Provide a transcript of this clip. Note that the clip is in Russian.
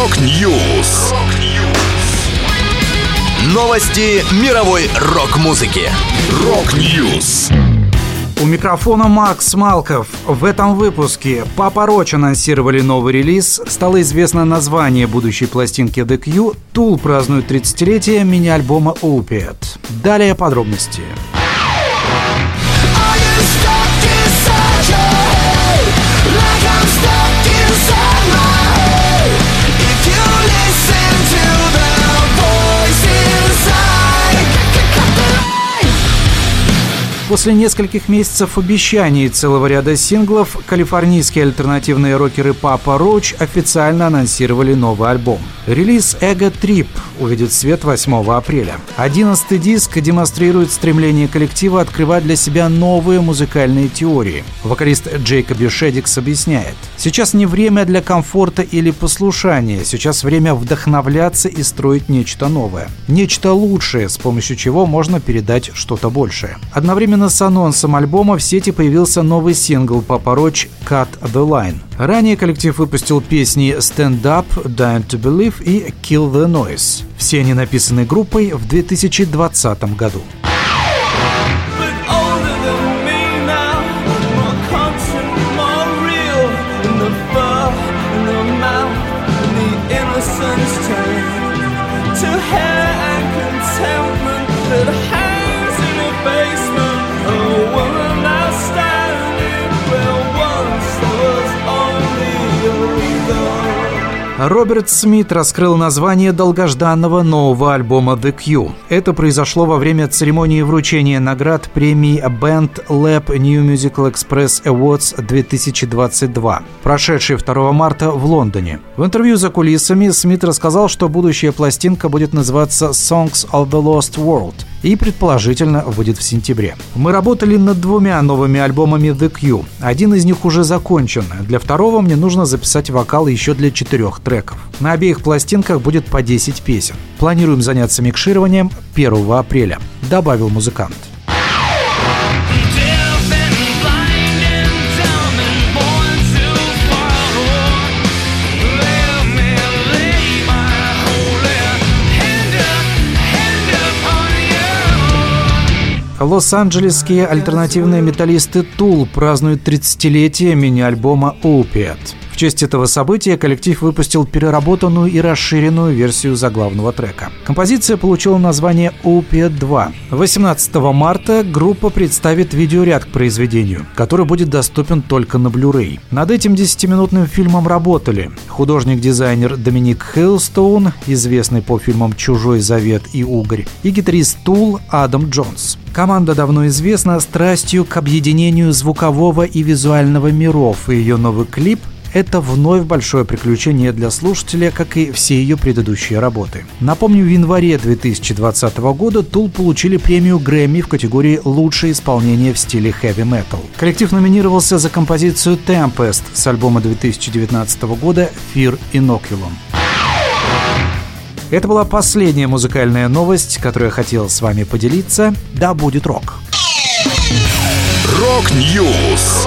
Rock News. Новости мировой рок-музыки. Rock News. У микрофона Макс Малков. В этом выпуске Papa Roach анонсировали новый релиз, стало известно название будущей пластинки The Cure, Tool празднует 30-летие мини-альбома Opiate. Далее подробности. После нескольких месяцев обещаний целого ряда синглов, калифорнийские альтернативные рокеры Papa Roach официально анонсировали новый альбом. Релиз «Ego Trip» увидит свет 8 апреля. Одиннадцатый диск демонстрирует стремление коллектива открывать для себя новые музыкальные теории. Вокалист Джейкоби Шедикс объясняет. «Сейчас не время для комфорта или послушания, сейчас время вдохновляться и строить нечто новое. Нечто лучшее, с помощью чего можно передать что-то большее». Одновременно Одновременно с анонсом альбома в сети появился новый сингл Papa Roach «Cut the Line». Ранее коллектив выпустил песни «Stand Up», «Dying to Believe» и «Kill the Noise». Все они написаны группой в 2020 году. Роберт Смит раскрыл название долгожданного нового альбома The Q. Это произошло во время церемонии вручения наград премии Band Lab New Musical Express Awards 2022, прошедшей 2 марта в Лондоне. В интервью за кулисами Смит рассказал, что будущая пластинка будет называться Songs of the Lost World и, предположительно, выйдет в сентябре. Мы работали над двумя новыми альбомами The Q. Один из них уже закончен. Для второго мне нужно записать вокал еще для четырех треков. На обеих пластинках будет по 10 песен. Планируем заняться микшированием 1 апреля, добавил музыкант. Лос-Анджелесские альтернативные металлисты Tool празднуют 30-летие мини-альбома Opiate честь этого события коллектив выпустил переработанную и расширенную версию заглавного трека. Композиция получила название «Opiate 2». 18 марта группа представит видеоряд к произведению, который будет доступен только на Blu-ray. Над этим 10-минутным фильмом работали художник-дизайнер Доминик Хейлстоун, известный по фильмам «Чужой завет» и «Угорь», и гитарист Тул Адам Джонс. Команда давно известна страстью к объединению звукового и визуального миров, и ее новый клип это вновь большое приключение для слушателя, как и все ее предыдущие работы. Напомню, в январе 2020 года Tool получили премию Грэмми в категории «Лучшее исполнение в стиле metal». Коллектив номинировался за композицию Tempest с альбома 2019 года Fear Inoculum. Это была последняя музыкальная новость, которую я хотел с вами поделиться. Да будет рок! Rock News!